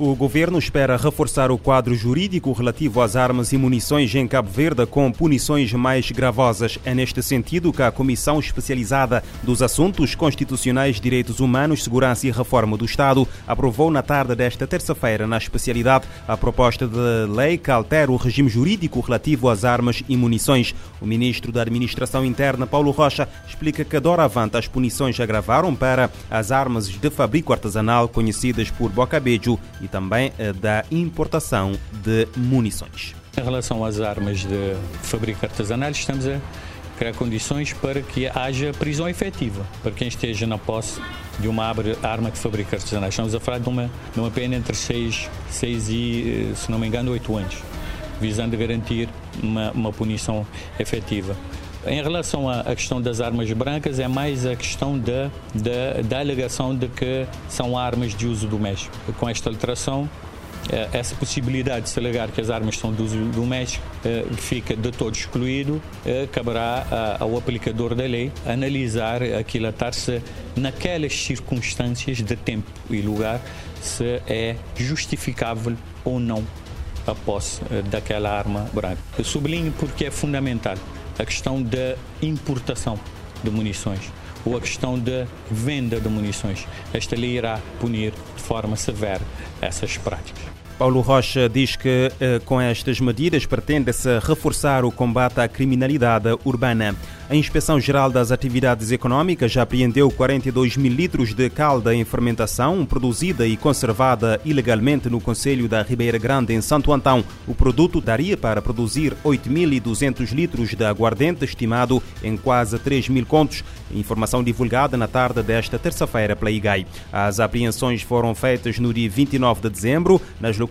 O governo espera reforçar o quadro jurídico relativo às armas e munições em Cabo Verde com punições mais gravosas. É neste sentido que a Comissão Especializada dos Assuntos Constitucionais, Direitos Humanos, Segurança e Reforma do Estado aprovou na tarde desta terça-feira, na especialidade, a proposta de lei que altera o regime jurídico relativo às armas e munições. O ministro da Administração Interna, Paulo Rocha, explica que doravante as punições agravaram para as armas de fabrico artesanal conhecidas por bocabejo e também eh, da importação de munições. Em relação às armas de fabrico artesanal, estamos a criar condições para que haja prisão efetiva para quem esteja na posse de uma arma de fabrico artesanal. Estamos a falar de uma, de uma pena entre 6, 6 e, eh, se não me engano, 8 anos, visando garantir uma, uma punição efetiva. Em relação à questão das armas brancas, é mais a questão da, da, da alegação de que são armas de uso doméstico. Com esta alteração, eh, essa possibilidade de se alegar que as armas são de uso doméstico eh, fica de todo excluído, eh, caberá ao aplicador da lei analisar aquilo a estar-se naquelas circunstâncias de tempo e lugar se é justificável ou não a posse daquela arma branca. Sublinho porque é fundamental a questão da importação de munições ou a questão da venda de munições. Esta lei irá punir de forma severa essas práticas. Paulo Rocha diz que eh, com estas medidas pretende-se reforçar o combate à criminalidade urbana. A Inspeção Geral das Atividades Econômicas já apreendeu 42 mil litros de calda em fermentação produzida e conservada ilegalmente no Conselho da Ribeira Grande, em Santo Antão. O produto daria para produzir 8.200 litros de aguardente, estimado em quase 3 mil contos. Informação divulgada na tarde desta terça-feira pela IGAI. As apreensões foram feitas no dia 29 de dezembro, nas localidades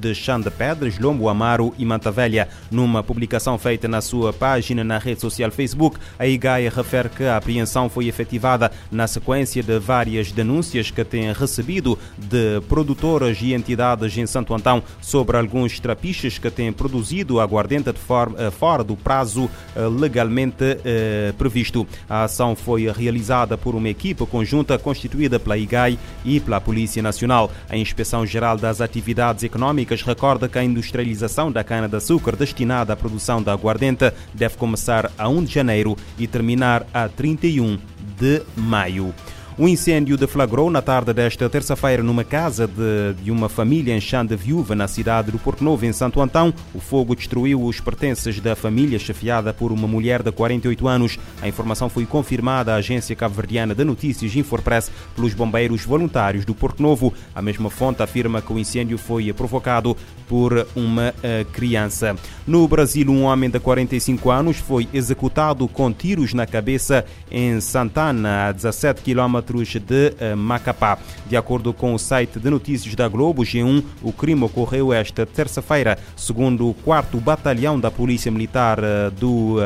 de Chã de Pedras, Lombo Amaro e Manta Velha. Numa publicação feita na sua página na rede social Facebook. A IGAIA refere que a apreensão foi efetivada na sequência de várias denúncias que tem recebido de produtoras e entidades em Santo Antão sobre alguns trapiches que têm produzido aguardente de forma, eh, fora do prazo eh, legalmente eh, previsto. A ação foi realizada por uma equipe conjunta constituída pela IGAI e pela Polícia Nacional. A Inspeção Geral das Atividades Econômicas recorda que a industrialização da cana-de-açúcar destinada à produção de aguardente deve começar a 1 de janeiro e terminar a 31 de maio. O incêndio deflagrou na tarde desta terça-feira numa casa de, de, uma família em chão de viúva na cidade do Porto Novo, em Santo Antão. O fogo destruiu os pertences da família, chefiada por uma mulher de 48 anos. A informação foi confirmada à agência cabo-verdiana de notícias Infopress pelos bombeiros voluntários do Porto Novo. A mesma fonte afirma que o incêndio foi provocado por uma uh, criança. No Brasil, um homem de 45 anos foi executado com tiros na cabeça em Santana, a 17 km de uh, Macapá. De acordo com o site de notícias da Globo, G1, o crime ocorreu esta terça-feira. Segundo o 4 Batalhão da Polícia Militar uh, do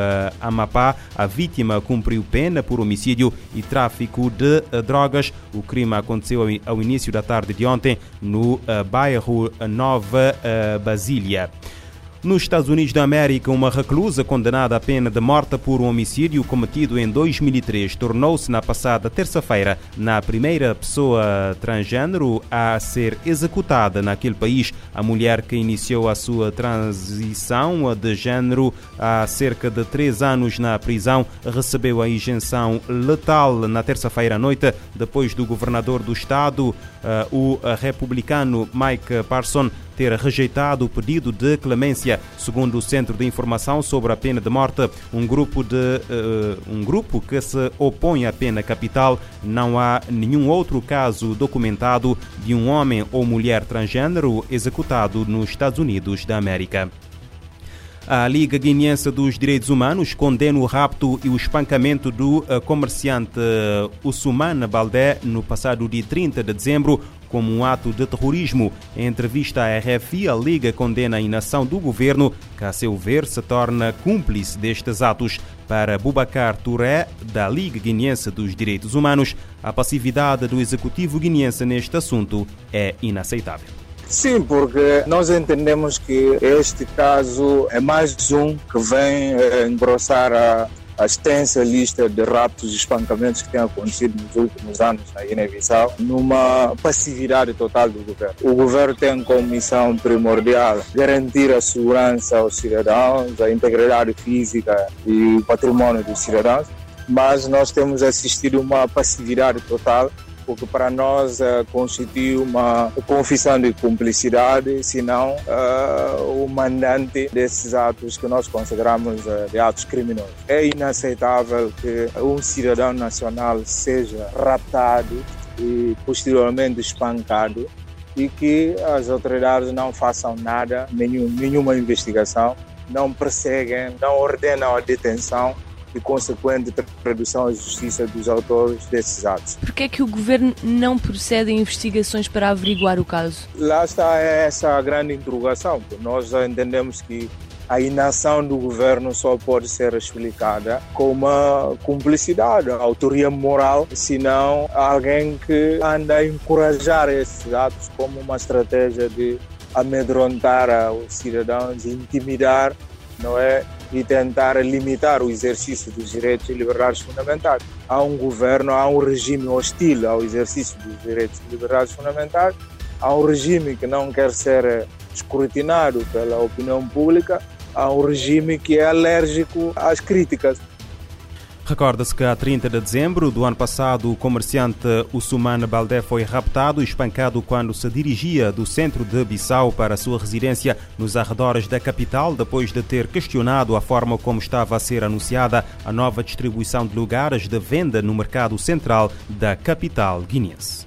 Amapá, a vítima cumpriu pena por homicídio e tráfico de drogas. O crime aconteceu ao início da tarde de ontem no bairro Nova Basília. Nos Estados Unidos da América, uma reclusa condenada à pena de morte por um homicídio cometido em 2003 tornou-se na passada terça-feira na primeira pessoa transgênero a ser executada naquele país. A mulher que iniciou a sua transição de género há cerca de três anos na prisão recebeu a injeção letal na terça-feira à noite, depois do governador do estado, eh, o republicano Mike Parson, ter rejeitado o pedido de clemência. Segundo o Centro de Informação sobre a Pena de Morte, um grupo, de, uh, um grupo que se opõe à pena capital, não há nenhum outro caso documentado de um homem ou mulher transgênero executado nos Estados Unidos da América. A Liga Guineense dos Direitos Humanos condena o rapto e o espancamento do eh, comerciante Usumana Baldé no passado dia 30 de dezembro como um ato de terrorismo. Em entrevista à RFI, a Liga condena a inação do governo, que, a seu ver, se torna cúmplice destes atos. Para Bubacar Touré, da Liga Guineense dos Direitos Humanos, a passividade do executivo guineense neste assunto é inaceitável. Sim, porque nós entendemos que este caso é mais um que vem eh, engrossar a, a extensa lista de raptos e espancamentos que têm acontecido nos últimos anos na Guiné-Bissau, numa passividade total do governo. O governo tem como missão primordial garantir a segurança aos cidadãos, a integridade física e o patrimônio dos cidadãos, mas nós temos assistido uma passividade total porque para nós uh, constitui uma confissão de cumplicidade, se não uh, o mandante desses atos que nós consideramos uh, de atos criminosos. É inaceitável que um cidadão nacional seja raptado e posteriormente espancado e que as autoridades não façam nada, nenhum, nenhuma investigação, não perseguem, não ordenam a detenção e consequente tradução à justiça dos autores desses atos. Por que é que o governo não procede em investigações para averiguar o caso? Lá está essa a grande interrogação. Nós entendemos que a inação do governo só pode ser explicada com uma cumplicidade, autoria moral, senão alguém que anda a encorajar esses atos como uma estratégia de amedrontar os cidadãos, intimidar, não é? E tentar limitar o exercício dos direitos e liberdades fundamentais. Há um governo, há um regime hostil ao exercício dos direitos e liberdades fundamentais, há um regime que não quer ser escrutinado pela opinião pública, há um regime que é alérgico às críticas. Recorda-se que a 30 de dezembro do ano passado o comerciante Usumane Baldé foi raptado e espancado quando se dirigia do centro de Bissau para a sua residência nos arredores da capital, depois de ter questionado a forma como estava a ser anunciada a nova distribuição de lugares de venda no mercado central da capital guineense.